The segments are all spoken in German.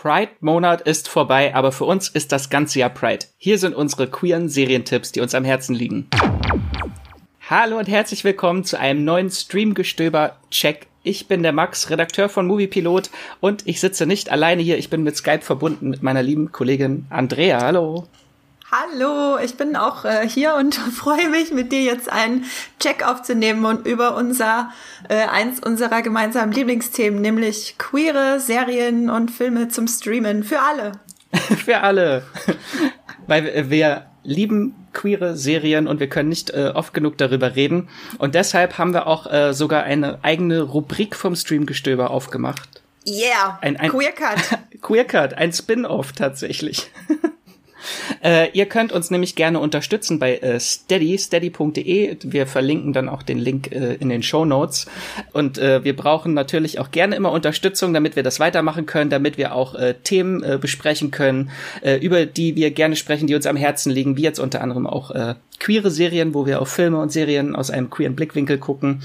Pride-Monat ist vorbei, aber für uns ist das ganze Jahr Pride. Hier sind unsere queeren Serientipps, die uns am Herzen liegen. Hallo und herzlich willkommen zu einem neuen Streamgestöber-Check. Ich bin der Max, Redakteur von Moviepilot und ich sitze nicht alleine hier, ich bin mit Skype verbunden mit meiner lieben Kollegin Andrea. Hallo. Hallo, ich bin auch äh, hier und freue mich, mit dir jetzt einen Check aufzunehmen und über unser äh, eins unserer gemeinsamen Lieblingsthemen, nämlich queere Serien und Filme zum Streamen für alle. für alle, weil wir lieben queere Serien und wir können nicht äh, oft genug darüber reden und deshalb haben wir auch äh, sogar eine eigene Rubrik vom Streamgestöber aufgemacht. Yeah, ein, ein Queer Cut. Queer Cut, ein Spin-off tatsächlich. Äh, ihr könnt uns nämlich gerne unterstützen bei äh, steady, steady.de. Wir verlinken dann auch den Link äh, in den Show Notes. Und äh, wir brauchen natürlich auch gerne immer Unterstützung, damit wir das weitermachen können, damit wir auch äh, Themen äh, besprechen können, über die wir gerne sprechen, die uns am Herzen liegen, wie jetzt unter anderem auch queere Serien, wo wir auf Filme und Serien aus einem queeren Blickwinkel gucken.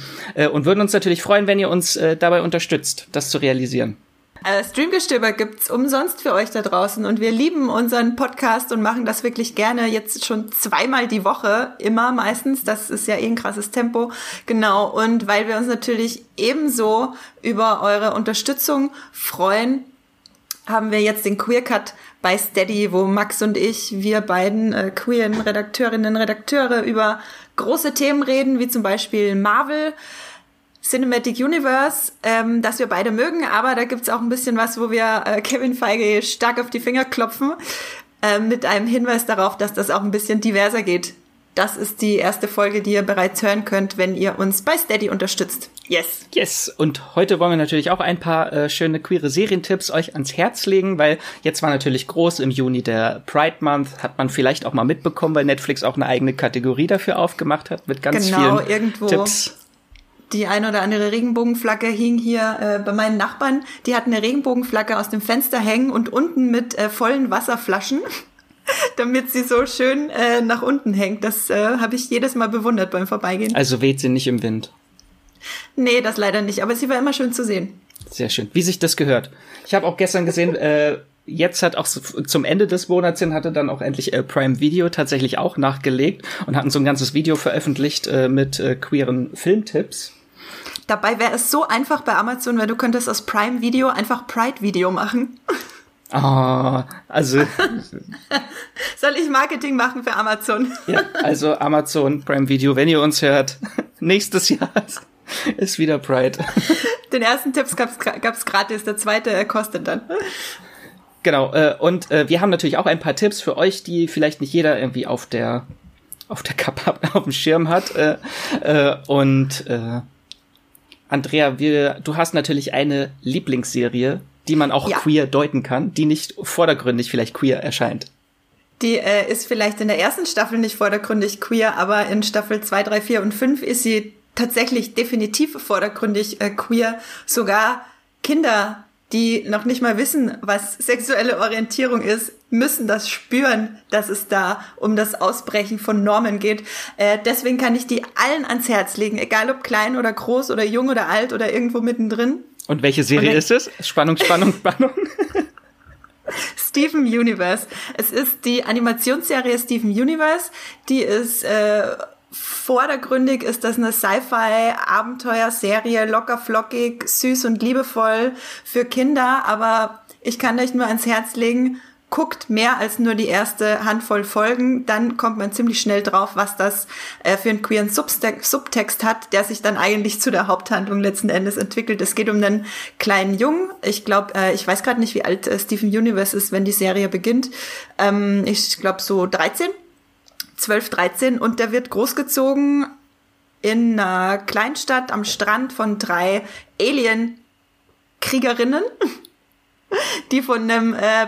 Und würden uns natürlich freuen, wenn ihr uns dabei unterstützt, das zu realisieren. Äh, Streamgestöber gibt's umsonst für euch da draußen und wir lieben unseren Podcast und machen das wirklich gerne jetzt schon zweimal die Woche, immer meistens. Das ist ja eh ein krasses Tempo. Genau. Und weil wir uns natürlich ebenso über eure Unterstützung freuen, haben wir jetzt den Queer Cut bei Steady, wo Max und ich, wir beiden äh, queeren Redakteurinnen, Redakteure über große Themen reden, wie zum Beispiel Marvel, Cinematic Universe, ähm, das wir beide mögen, aber da gibt's auch ein bisschen was, wo wir äh, Kevin Feige stark auf die Finger klopfen, äh, mit einem Hinweis darauf, dass das auch ein bisschen diverser geht. Das ist die erste Folge, die ihr bereits hören könnt, wenn ihr uns bei Steady unterstützt. Yes. Yes. Und heute wollen wir natürlich auch ein paar äh, schöne queere Serientipps euch ans Herz legen, weil jetzt war natürlich groß im Juni der Pride Month, hat man vielleicht auch mal mitbekommen, weil Netflix auch eine eigene Kategorie dafür aufgemacht hat mit ganz genau, vielen irgendwo. Tipps die ein oder andere Regenbogenflagge hing hier äh, bei meinen Nachbarn. Die hatten eine Regenbogenflagge aus dem Fenster hängen und unten mit äh, vollen Wasserflaschen, damit sie so schön äh, nach unten hängt. Das äh, habe ich jedes Mal bewundert beim Vorbeigehen. Also weht sie nicht im Wind. Nee, das leider nicht, aber sie war immer schön zu sehen. Sehr schön. Wie sich das gehört. Ich habe auch gestern gesehen, äh, jetzt hat auch zum Ende des Monats hin hatte dann auch endlich äh, Prime Video tatsächlich auch nachgelegt und hatten so ein ganzes Video veröffentlicht äh, mit äh, queeren Filmtipps. Dabei wäre es so einfach bei Amazon, weil du könntest aus Prime Video einfach Pride Video machen. Ah, oh, also. Soll ich Marketing machen für Amazon? ja, also Amazon Prime Video, wenn ihr uns hört, nächstes Jahr ist wieder Pride. Den ersten Tipps gab's, gab's gratis, der zweite kostet dann. Genau, äh, und äh, wir haben natürlich auch ein paar Tipps für euch, die vielleicht nicht jeder irgendwie auf der auf der Kappe auf dem Schirm hat. Äh, äh, und äh, Andrea, wir, du hast natürlich eine Lieblingsserie, die man auch ja. queer deuten kann, die nicht vordergründig vielleicht queer erscheint. Die äh, ist vielleicht in der ersten Staffel nicht vordergründig queer, aber in Staffel 2, 3, 4 und 5 ist sie tatsächlich definitiv vordergründig äh, queer. Sogar Kinder die noch nicht mal wissen, was sexuelle Orientierung ist, müssen das spüren, dass es da um das Ausbrechen von Normen geht. Äh, deswegen kann ich die allen ans Herz legen, egal ob klein oder groß oder jung oder alt oder irgendwo mittendrin. Und welche Serie Und ist es? Spannung, Spannung, Spannung. Steven Universe. Es ist die Animationsserie Steven Universe. Die ist äh, vordergründig ist das eine Sci-Fi-Abenteuerserie, locker flockig, süß und liebevoll für Kinder, aber ich kann euch nur ans Herz legen, guckt mehr als nur die erste Handvoll Folgen, dann kommt man ziemlich schnell drauf, was das äh, für einen queeren Subtext, Subtext hat, der sich dann eigentlich zu der Haupthandlung letzten Endes entwickelt. Es geht um einen kleinen Jungen. Ich glaube, äh, ich weiß gerade nicht, wie alt äh, Steven Universe ist, wenn die Serie beginnt. Ähm, ich glaube so 13 12, 13 und der wird großgezogen in einer Kleinstadt am Strand von drei Alien-Kriegerinnen, die von einem äh,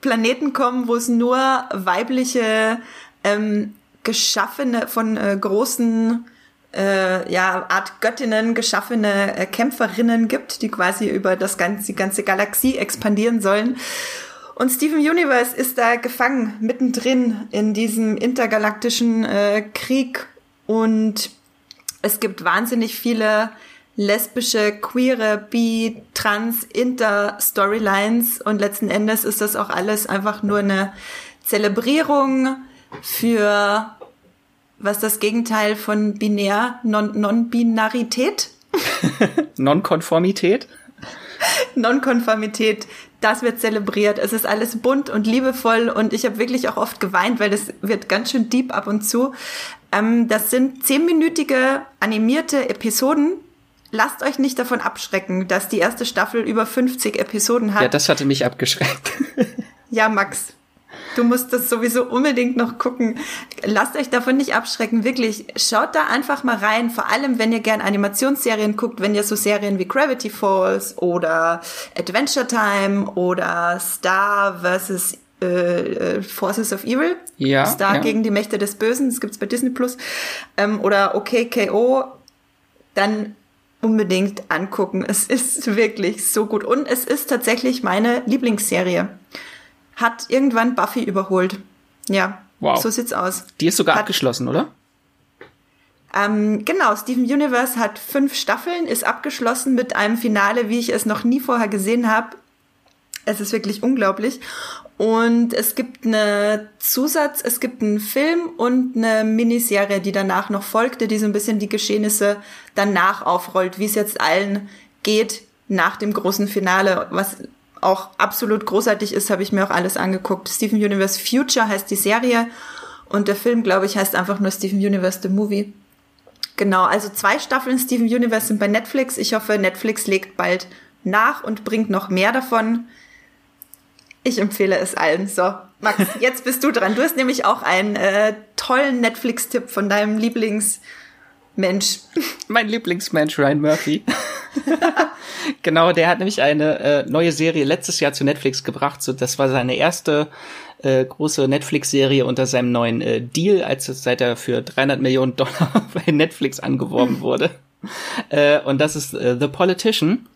Planeten kommen, wo es nur weibliche ähm, geschaffene von äh, großen äh, ja Art Göttinnen geschaffene äh, Kämpferinnen gibt, die quasi über das ganze die ganze Galaxie expandieren sollen. Und Steven Universe ist da gefangen, mittendrin in diesem intergalaktischen äh, Krieg. Und es gibt wahnsinnig viele lesbische, queere, bi, trans, inter Storylines und letzten Endes ist das auch alles einfach nur eine Zelebrierung für was das Gegenteil von binär, Non-Binarität? Nonkonformität? Nonkonformität, das wird zelebriert. Es ist alles bunt und liebevoll und ich habe wirklich auch oft geweint, weil das wird ganz schön deep ab und zu. Ähm, das sind zehnminütige animierte Episoden. Lasst euch nicht davon abschrecken, dass die erste Staffel über 50 Episoden hat. Ja, das hatte mich abgeschreckt. ja, Max, Du musst das sowieso unbedingt noch gucken. Lasst euch davon nicht abschrecken, wirklich. Schaut da einfach mal rein, vor allem wenn ihr gern Animationsserien guckt, wenn ihr so Serien wie Gravity Falls oder Adventure Time oder Star vs. Äh, äh, Forces of Evil, ja, Star ja. gegen die Mächte des Bösen, das gibt's bei Disney Plus, ähm, oder OKKO, dann unbedingt angucken. Es ist wirklich so gut und es ist tatsächlich meine Lieblingsserie hat irgendwann Buffy überholt. Ja, wow. so sieht's aus. Die ist sogar hat, abgeschlossen, oder? Ähm, genau, Steven Universe hat fünf Staffeln, ist abgeschlossen mit einem Finale, wie ich es noch nie vorher gesehen habe. Es ist wirklich unglaublich. Und es gibt eine Zusatz, es gibt einen Film und eine Miniserie, die danach noch folgte, die so ein bisschen die Geschehnisse danach aufrollt, wie es jetzt allen geht nach dem großen Finale, was auch absolut großartig ist, habe ich mir auch alles angeguckt. Steven Universe Future heißt die Serie und der Film, glaube ich, heißt einfach nur Steven Universe The Movie. Genau, also zwei Staffeln Steven Universe sind bei Netflix. Ich hoffe, Netflix legt bald nach und bringt noch mehr davon. Ich empfehle es allen. So, Max, jetzt bist du dran. Du hast nämlich auch einen äh, tollen Netflix-Tipp von deinem Lieblingsmensch. Mein Lieblingsmensch, Ryan Murphy. genau, der hat nämlich eine äh, neue Serie letztes Jahr zu Netflix gebracht. So, das war seine erste äh, große Netflix-Serie unter seinem neuen äh, Deal, als seit er für 300 Millionen Dollar bei Netflix angeworben wurde. äh, und das ist äh, The Politician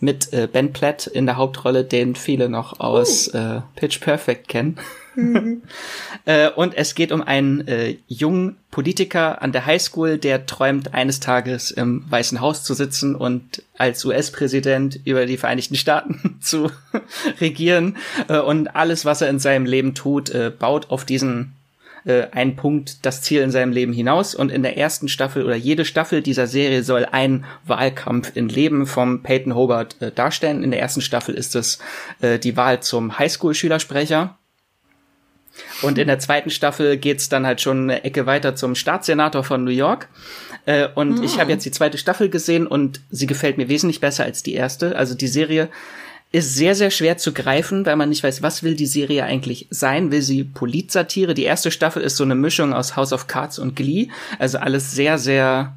mit äh, Ben Platt in der Hauptrolle, den viele noch aus uh. äh, Pitch Perfect kennen. Mhm. äh, und es geht um einen äh, jungen Politiker an der Highschool, der träumt, eines Tages im Weißen Haus zu sitzen und als US-Präsident über die Vereinigten Staaten zu regieren. Äh, und alles, was er in seinem Leben tut, äh, baut auf diesen äh, ein Punkt das Ziel in seinem Leben hinaus. Und in der ersten Staffel oder jede Staffel dieser Serie soll ein Wahlkampf in Leben vom Peyton Hobart äh, darstellen. In der ersten Staffel ist es äh, die Wahl zum Highschool-Schülersprecher. Und in der zweiten Staffel geht's dann halt schon eine Ecke weiter zum Staatssenator von New York. Äh, und mhm. ich habe jetzt die zweite Staffel gesehen und sie gefällt mir wesentlich besser als die erste. Also die Serie ist sehr, sehr schwer zu greifen, weil man nicht weiß, was will die Serie eigentlich sein? Will sie Politsatire? Die erste Staffel ist so eine Mischung aus House of Cards und Glee. Also alles sehr, sehr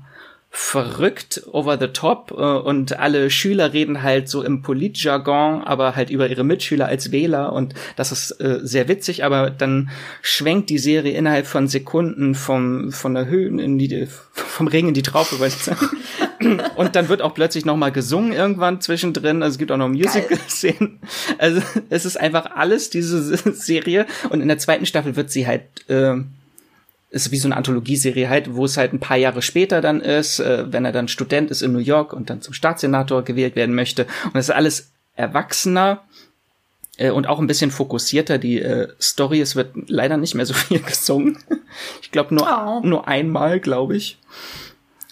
verrückt, over the top äh, und alle Schüler reden halt so im Politjargon, aber halt über ihre Mitschüler als Wähler und das ist äh, sehr witzig, aber dann schwenkt die Serie innerhalb von Sekunden vom von der Höhe in die vom Regen in die Traufe, weiß ich sagen. und dann wird auch plötzlich noch mal gesungen irgendwann zwischendrin, also es gibt auch noch Musical-Szenen. Also es ist einfach alles diese Serie und in der zweiten Staffel wird sie halt äh, ist wie so eine Anthologieserie halt, wo es halt ein paar Jahre später dann ist, äh, wenn er dann Student ist in New York und dann zum Staatssenator gewählt werden möchte. Und es ist alles erwachsener äh, und auch ein bisschen fokussierter. Die äh, Story, es wird leider nicht mehr so viel gesungen. ich glaube nur, oh. nur einmal, glaube ich.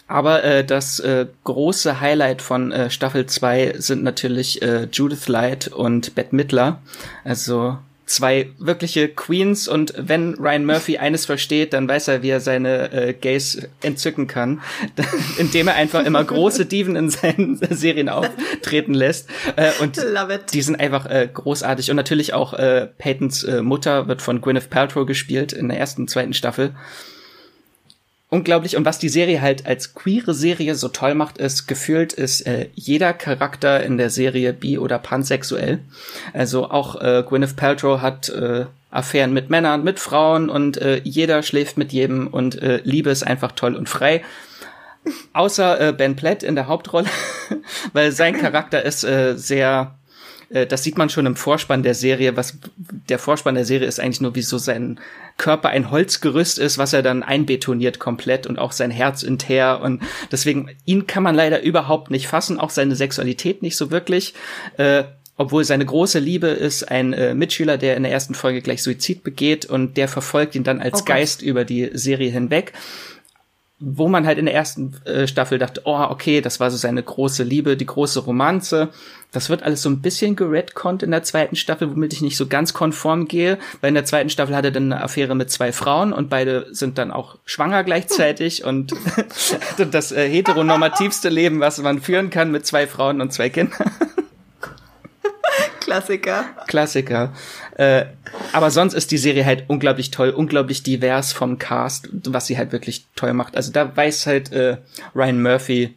Aber äh, das äh, große Highlight von äh, Staffel 2 sind natürlich äh, Judith Light und Bette Midler. Also zwei wirkliche Queens und wenn Ryan Murphy eines versteht, dann weiß er, wie er seine äh, Gays entzücken kann, indem er einfach immer große Diven in seinen Serien auftreten lässt. Äh, und die sind einfach äh, großartig. Und natürlich auch äh, Peytons äh, Mutter wird von Gwyneth Paltrow gespielt in der ersten und zweiten Staffel unglaublich. Und was die Serie halt als queere Serie so toll macht, ist, gefühlt ist äh, jeder Charakter in der Serie bi- oder pansexuell. Also auch äh, Gwyneth Paltrow hat äh, Affären mit Männern, mit Frauen und äh, jeder schläft mit jedem und äh, Liebe ist einfach toll und frei. Außer äh, Ben Platt in der Hauptrolle, weil sein Charakter ist äh, sehr äh, das sieht man schon im Vorspann der Serie, was der Vorspann der Serie ist eigentlich nur, wie so sein Körper ein Holzgerüst ist, was er dann einbetoniert komplett und auch sein Herz in Teer und deswegen, ihn kann man leider überhaupt nicht fassen, auch seine Sexualität nicht so wirklich. Äh, obwohl seine große Liebe ist ein äh, Mitschüler, der in der ersten Folge gleich Suizid begeht und der verfolgt ihn dann als okay. Geist über die Serie hinweg wo man halt in der ersten äh, Staffel dachte, oh, okay, das war so seine große Liebe, die große Romanze. Das wird alles so ein bisschen geredconnt in der zweiten Staffel, womit ich nicht so ganz konform gehe, weil in der zweiten Staffel hat er dann eine Affäre mit zwei Frauen und beide sind dann auch schwanger gleichzeitig und das äh, heteronormativste Leben, was man führen kann mit zwei Frauen und zwei Kindern. Klassiker. Klassiker. Äh, aber sonst ist die Serie halt unglaublich toll, unglaublich divers vom Cast, was sie halt wirklich toll macht. Also da weiß halt äh, Ryan Murphy,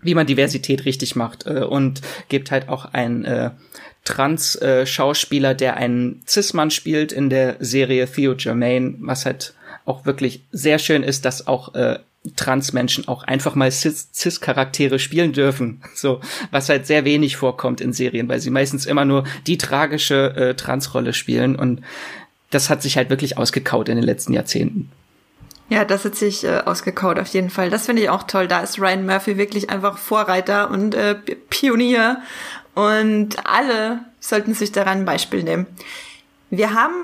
wie man Diversität richtig macht äh, und gibt halt auch ein äh, Trans-Schauspieler, der einen Cis-Mann spielt in der Serie Theo Germain, was halt auch wirklich sehr schön ist, dass auch äh, Transmenschen auch einfach mal Cis-Charaktere spielen dürfen. So, was halt sehr wenig vorkommt in Serien, weil sie meistens immer nur die tragische äh, Transrolle spielen und das hat sich halt wirklich ausgekaut in den letzten Jahrzehnten. Ja, das hat sich äh, ausgekaut auf jeden Fall. Das finde ich auch toll. Da ist Ryan Murphy wirklich einfach Vorreiter und äh, Pionier und alle sollten sich daran ein Beispiel nehmen. Wir haben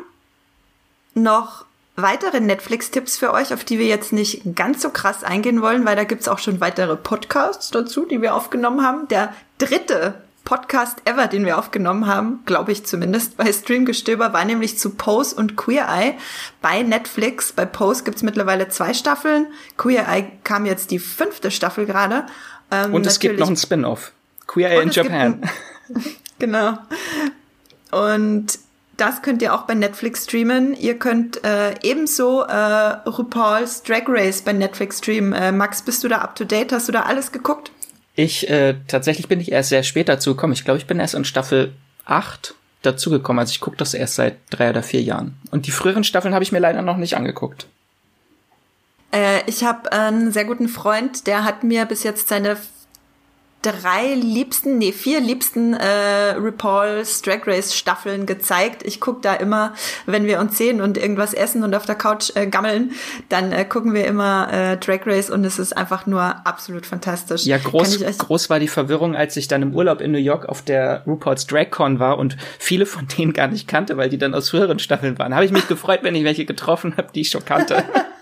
noch weitere Netflix-Tipps für euch, auf die wir jetzt nicht ganz so krass eingehen wollen, weil da gibt's auch schon weitere Podcasts dazu, die wir aufgenommen haben. Der dritte Podcast ever, den wir aufgenommen haben, glaube ich zumindest, bei Streamgestöber, war nämlich zu Pose und Queer Eye bei Netflix. Bei Pose gibt's mittlerweile zwei Staffeln. Queer Eye kam jetzt die fünfte Staffel gerade. Ähm, und es gibt noch ein Spin-off. Queer Eye in Japan. genau. Und das könnt ihr auch bei Netflix streamen. Ihr könnt äh, ebenso äh, RuPaul's Drag Race bei Netflix streamen. Äh, Max, bist du da up to date? Hast du da alles geguckt? Ich, äh, tatsächlich bin ich erst sehr spät dazu gekommen. Ich glaube, ich bin erst in Staffel 8 dazugekommen. Also ich gucke das erst seit drei oder vier Jahren. Und die früheren Staffeln habe ich mir leider noch nicht angeguckt. Äh, ich habe einen sehr guten Freund, der hat mir bis jetzt seine drei liebsten, nee, vier liebsten äh, RuPaul's Drag Race Staffeln gezeigt. Ich guck da immer, wenn wir uns sehen und irgendwas essen und auf der Couch äh, gammeln, dann äh, gucken wir immer äh, Drag Race und es ist einfach nur absolut fantastisch. Ja, groß, groß war die Verwirrung, als ich dann im Urlaub in New York auf der RuPaul's Drag Con war und viele von denen gar nicht kannte, weil die dann aus früheren Staffeln waren. Habe ich mich gefreut, wenn ich welche getroffen habe, die ich schon kannte.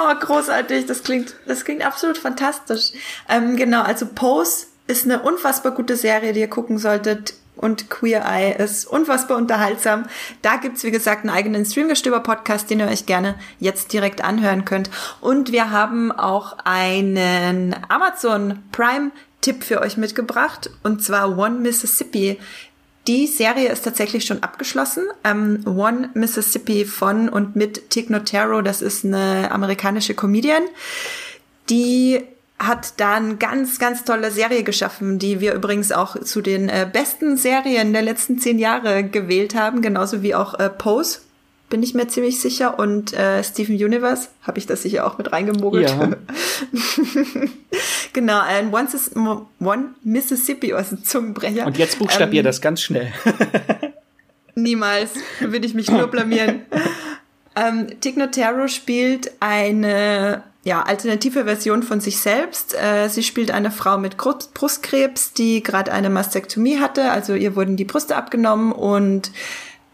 Oh, großartig. Das klingt, das klingt absolut fantastisch. Ähm, genau, also Pose ist eine unfassbar gute Serie, die ihr gucken solltet. Und Queer Eye ist unfassbar unterhaltsam. Da gibt's wie gesagt, einen eigenen Streamgestöber-Podcast, den ihr euch gerne jetzt direkt anhören könnt. Und wir haben auch einen Amazon Prime Tipp für euch mitgebracht. Und zwar One Mississippi die Serie ist tatsächlich schon abgeschlossen. Ähm, One Mississippi von und mit Tig Notaro, das ist eine amerikanische Comedian, die hat da eine ganz, ganz tolle Serie geschaffen, die wir übrigens auch zu den äh, besten Serien der letzten zehn Jahre gewählt haben, genauso wie auch äh, Pose bin ich mir ziemlich sicher. Und äh, Steven Universe habe ich das sicher auch mit reingemogelt. Ja. genau, ein One, One Mississippi, was ein Zungenbrecher. Und jetzt buchstabier ähm, das ganz schnell. niemals, würde ich mich nur blamieren. ähm, Tig Notaro spielt eine ja, alternative Version von sich selbst. Äh, sie spielt eine Frau mit Brustkrebs, die gerade eine Mastektomie hatte, also ihr wurden die Brüste abgenommen und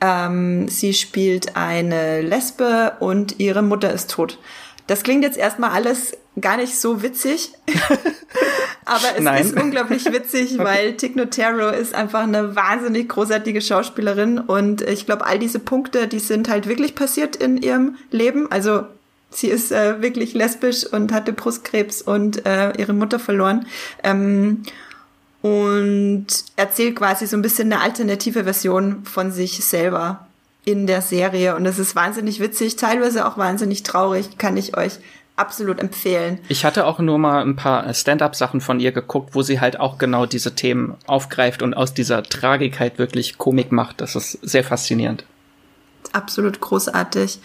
ähm, sie spielt eine Lesbe und ihre Mutter ist tot. Das klingt jetzt erstmal alles gar nicht so witzig, aber es Nein. ist unglaublich witzig, weil Tig Notaro ist einfach eine wahnsinnig großartige Schauspielerin und ich glaube, all diese Punkte, die sind halt wirklich passiert in ihrem Leben. Also sie ist äh, wirklich lesbisch und hatte Brustkrebs und äh, ihre Mutter verloren. Ähm, und erzählt quasi so ein bisschen eine alternative Version von sich selber in der Serie. Und das ist wahnsinnig witzig, teilweise auch wahnsinnig traurig, kann ich euch absolut empfehlen. Ich hatte auch nur mal ein paar Stand-up-Sachen von ihr geguckt, wo sie halt auch genau diese Themen aufgreift und aus dieser Tragik halt wirklich Komik macht. Das ist sehr faszinierend. Absolut großartig.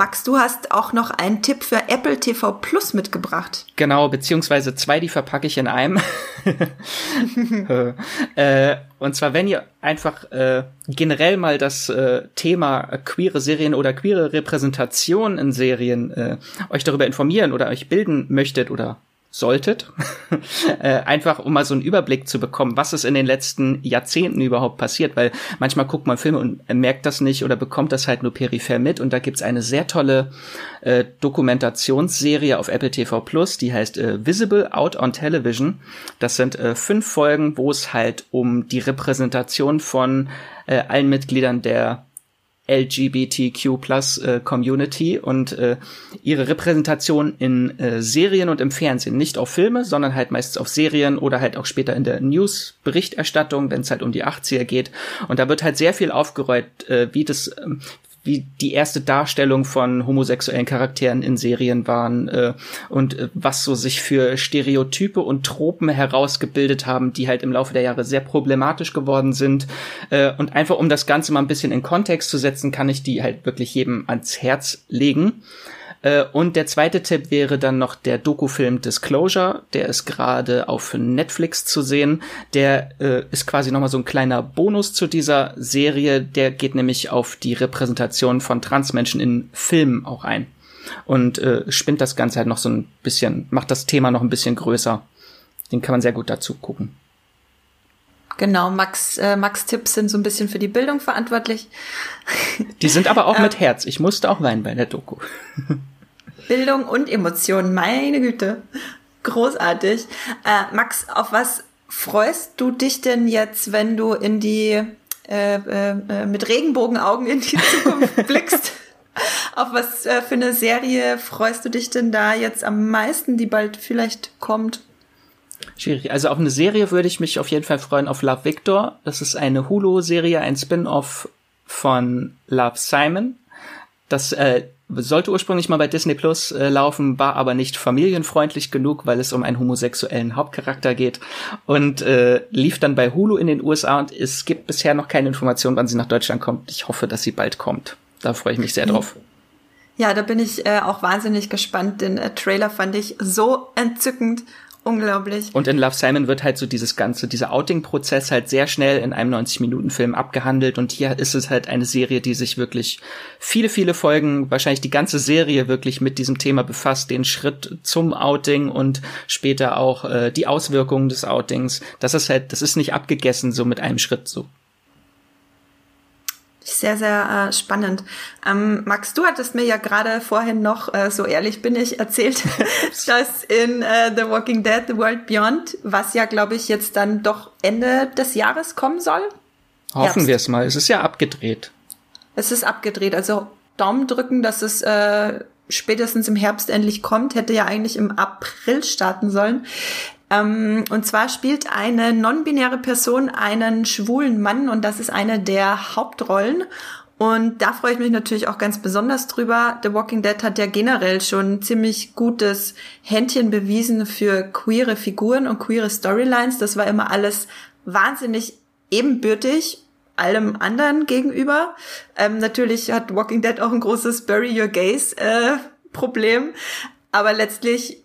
Max, du hast auch noch einen Tipp für Apple TV Plus mitgebracht. Genau, beziehungsweise zwei, die verpacke ich in einem. äh, und zwar, wenn ihr einfach äh, generell mal das äh, Thema queere Serien oder queere Repräsentation in Serien äh, euch darüber informieren oder euch bilden möchtet oder solltet, äh, einfach um mal so einen Überblick zu bekommen, was ist in den letzten Jahrzehnten überhaupt passiert, weil manchmal guckt man Filme und merkt das nicht oder bekommt das halt nur peripher mit und da gibt's eine sehr tolle äh, Dokumentationsserie auf Apple TV Plus, die heißt äh, Visible Out on Television. Das sind äh, fünf Folgen, wo es halt um die Repräsentation von äh, allen Mitgliedern der LGBTQ äh, Community und äh, ihre Repräsentation in äh, Serien und im Fernsehen. Nicht auf Filme, sondern halt meistens auf Serien oder halt auch später in der News-Berichterstattung, wenn es halt um die 80er geht. Und da wird halt sehr viel aufgeräumt, äh, wie das, äh, wie die erste Darstellung von homosexuellen Charakteren in Serien waren äh, und äh, was so sich für Stereotype und Tropen herausgebildet haben, die halt im Laufe der Jahre sehr problematisch geworden sind. Äh, und einfach um das Ganze mal ein bisschen in Kontext zu setzen, kann ich die halt wirklich jedem ans Herz legen. Äh, und der zweite Tipp wäre dann noch der Dokufilm Disclosure. Der ist gerade auf Netflix zu sehen. Der äh, ist quasi nochmal so ein kleiner Bonus zu dieser Serie. Der geht nämlich auf die Repräsentation von Transmenschen in Filmen auch ein. Und äh, spinnt das Ganze halt noch so ein bisschen, macht das Thema noch ein bisschen größer. Den kann man sehr gut dazu gucken. Genau, Max, äh, Max Tipps sind so ein bisschen für die Bildung verantwortlich. Die sind aber auch mit Herz. Ich musste auch weinen bei der Doku. Bildung und Emotionen, meine Güte. Großartig. Äh, Max, auf was freust du dich denn jetzt, wenn du in die äh, äh, mit Regenbogenaugen in die Zukunft blickst? Auf was äh, für eine Serie freust du dich denn da jetzt am meisten, die bald vielleicht kommt? Schwierig. Also auf eine Serie würde ich mich auf jeden Fall freuen auf Love Victor. Das ist eine Hulu-Serie, ein Spin-off von Love Simon. Das äh, sollte ursprünglich mal bei Disney Plus äh, laufen, war aber nicht familienfreundlich genug, weil es um einen homosexuellen Hauptcharakter geht und äh, lief dann bei Hulu in den USA und es gibt bisher noch keine Information, wann sie nach Deutschland kommt. Ich hoffe, dass sie bald kommt. Da freue ich mich sehr drauf. Ja, da bin ich äh, auch wahnsinnig gespannt. Den äh, Trailer fand ich so entzückend Unglaublich. Und in Love Simon wird halt so dieses ganze, dieser Outing-Prozess halt sehr schnell in einem 90-Minuten-Film abgehandelt und hier ist es halt eine Serie, die sich wirklich viele, viele Folgen, wahrscheinlich die ganze Serie wirklich mit diesem Thema befasst, den Schritt zum Outing und später auch äh, die Auswirkungen des Outings. Das ist halt, das ist nicht abgegessen so mit einem Schritt so. Sehr, sehr äh, spannend. Ähm, Max, du hattest mir ja gerade vorhin noch, äh, so ehrlich bin ich, erzählt, dass in äh, The Walking Dead, The World Beyond, was ja, glaube ich, jetzt dann doch Ende des Jahres kommen soll. Hoffen wir es mal. Es ist ja abgedreht. Es ist abgedreht. Also Daumen drücken, dass es äh, spätestens im Herbst endlich kommt. Hätte ja eigentlich im April starten sollen. Ähm, und zwar spielt eine non-binäre Person einen schwulen Mann und das ist eine der Hauptrollen. Und da freue ich mich natürlich auch ganz besonders drüber. The Walking Dead hat ja generell schon ziemlich gutes Händchen bewiesen für queere Figuren und queere Storylines. Das war immer alles wahnsinnig ebenbürtig allem anderen gegenüber. Ähm, natürlich hat Walking Dead auch ein großes Bury Your Gays äh, Problem, aber letztlich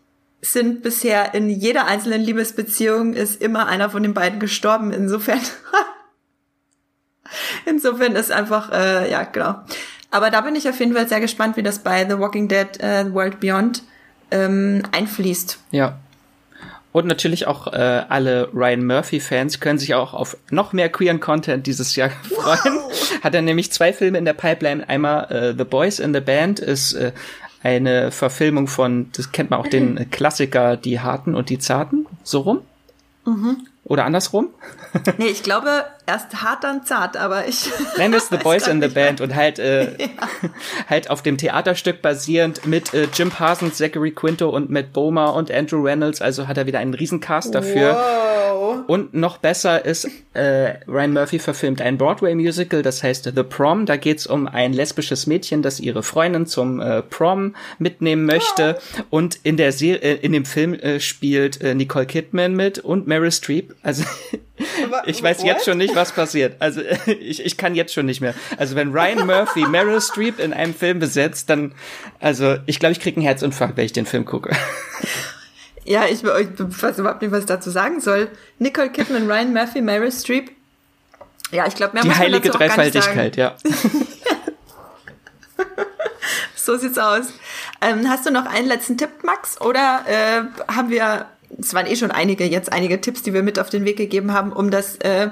sind bisher in jeder einzelnen Liebesbeziehung ist immer einer von den beiden gestorben. Insofern, insofern ist einfach, äh, ja, genau. Aber da bin ich auf jeden Fall sehr gespannt, wie das bei The Walking Dead äh, World Beyond ähm, einfließt. Ja. Und natürlich auch äh, alle Ryan Murphy-Fans können sich auch auf noch mehr queeren Content dieses Jahr freuen. Wow. Hat er nämlich zwei Filme in der Pipeline. Einmal äh, The Boys in the Band ist äh, eine Verfilmung von, das kennt man auch den Klassiker Die Harten und die Zarten, so rum. Mhm. Oder andersrum? nee, ich glaube, erst hart, dann zart, aber ich. Nennen es The Boys in the Band und halt, äh, ja. halt auf dem Theaterstück basierend mit äh, Jim Parsons, Zachary Quinto und Matt Bomer und Andrew Reynolds, also hat er wieder einen Riesencast dafür. Wow. Und noch besser ist, äh, Ryan Murphy verfilmt ein Broadway-Musical, das heißt The Prom. Da geht's um ein lesbisches Mädchen, das ihre Freundin zum äh, Prom mitnehmen möchte. Oh. Und in der Serie, äh, in dem Film äh, spielt äh, Nicole Kidman mit und Meryl Streep. Also Ich weiß What? jetzt schon nicht, was passiert. Also ich, ich kann jetzt schon nicht mehr. Also wenn Ryan Murphy Meryl Streep in einem Film besetzt, dann, also ich glaube, ich kriege einen Herzinfarkt, wenn ich den Film gucke. Ja, ich, ich weiß überhaupt nicht, was ich dazu sagen soll. Nicole Kidman, Ryan Murphy, Meryl Streep. Ja, ich glaube, mehr Die muss heilige Dreifaltigkeit, ja. so sieht's aus. Ähm, hast du noch einen letzten Tipp, Max? Oder äh, haben wir, es waren eh schon einige, jetzt einige Tipps, die wir mit auf den Weg gegeben haben, um das äh,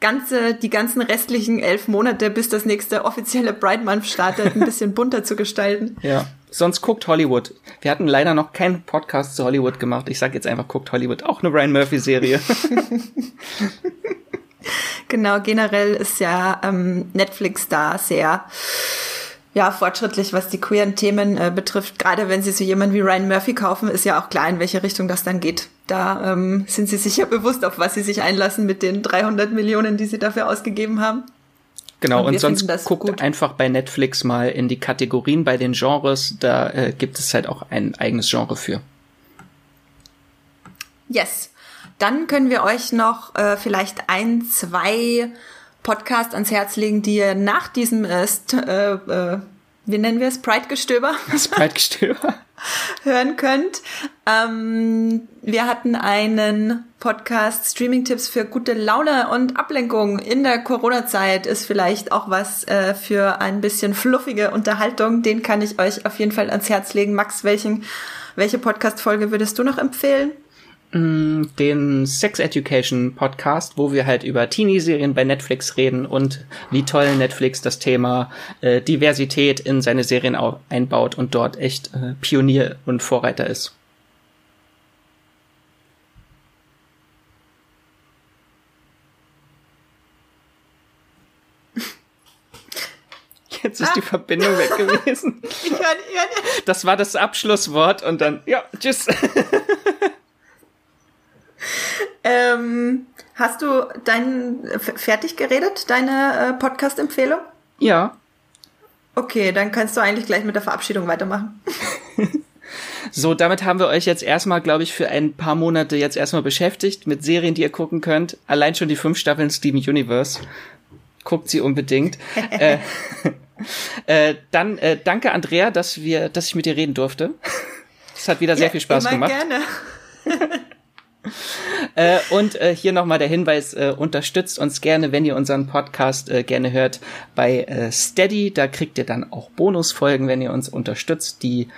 ganze, die ganzen restlichen elf Monate, bis das nächste offizielle Bright Month startet, ein bisschen bunter zu gestalten. Ja. Sonst guckt Hollywood. Wir hatten leider noch keinen Podcast zu Hollywood gemacht. Ich sag jetzt einfach, guckt Hollywood. Auch eine Ryan Murphy-Serie. genau, generell ist ja ähm, Netflix da sehr ja, fortschrittlich, was die queeren Themen äh, betrifft. Gerade wenn sie so jemanden wie Ryan Murphy kaufen, ist ja auch klar, in welche Richtung das dann geht. Da ähm, sind sie sicher bewusst, auf was sie sich einlassen mit den 300 Millionen, die sie dafür ausgegeben haben. Genau, und, und sonst guckt gut. einfach bei Netflix mal in die Kategorien bei den Genres. Da äh, gibt es halt auch ein eigenes Genre für. Yes. Dann können wir euch noch äh, vielleicht ein, zwei Podcast ans Herz legen, die ihr nach diesem äh, äh, wie nennen wir es, Pride-Gestöber? Pride-Gestöber. hören könnt. Ähm, wir hatten einen Podcast Streaming-Tipps für gute Laune und Ablenkung in der Corona-Zeit ist vielleicht auch was äh, für ein bisschen fluffige Unterhaltung. Den kann ich euch auf jeden Fall ans Herz legen. Max, welchen, welche Podcast-Folge würdest du noch empfehlen? Mm, den Sex Education Podcast, wo wir halt über Teenie-Serien bei Netflix reden und wie toll Netflix das Thema äh, Diversität in seine Serien einbaut und dort echt äh, Pionier und Vorreiter ist. Jetzt ist ah. die Verbindung weg gewesen. Das war das Abschlusswort und dann, ja, tschüss. Ähm, hast du dein fertig geredet, deine äh, Podcast-Empfehlung? Ja. Okay, dann kannst du eigentlich gleich mit der Verabschiedung weitermachen. so, damit haben wir euch jetzt erstmal, glaube ich, für ein paar Monate jetzt erstmal beschäftigt mit Serien, die ihr gucken könnt. Allein schon die fünf Staffeln Steven Universe. Guckt sie unbedingt. äh, äh, dann äh, danke Andrea, dass wir, dass ich mit dir reden durfte. Es hat wieder sehr ja, viel Spaß gemacht. Gerne. äh, und äh, hier nochmal der Hinweis, äh, unterstützt uns gerne, wenn ihr unseren Podcast äh, gerne hört, bei äh, Steady. Da kriegt ihr dann auch Bonusfolgen, wenn ihr uns unterstützt. Die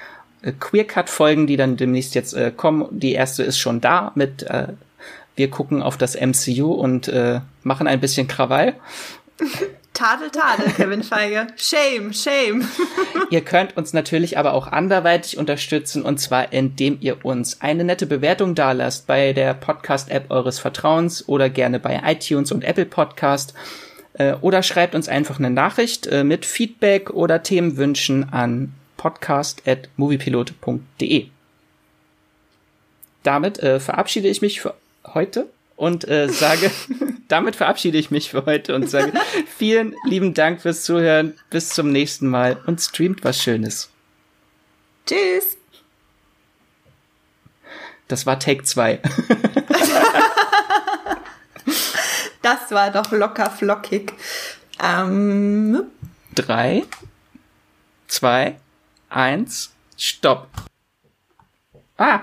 äh, Queercut-Folgen, die dann demnächst jetzt äh, kommen, die erste ist schon da mit äh, wir gucken auf das MCU und äh, machen ein bisschen Krawall. Tadel, Tadel, Kevin Feige. Shame, shame. ihr könnt uns natürlich aber auch anderweitig unterstützen und zwar indem ihr uns eine nette Bewertung dalasst bei der Podcast-App eures Vertrauens oder gerne bei iTunes und Apple Podcast äh, oder schreibt uns einfach eine Nachricht äh, mit Feedback oder Themenwünschen an podcast@moviepilot.de. Damit äh, verabschiede ich mich für heute und äh, sage, damit verabschiede ich mich für heute und sage vielen lieben Dank fürs Zuhören. Bis zum nächsten Mal und streamt was Schönes. Tschüss. Das war Take 2. das war doch locker flockig. Ähm. Drei, zwei, eins, stopp. Ah!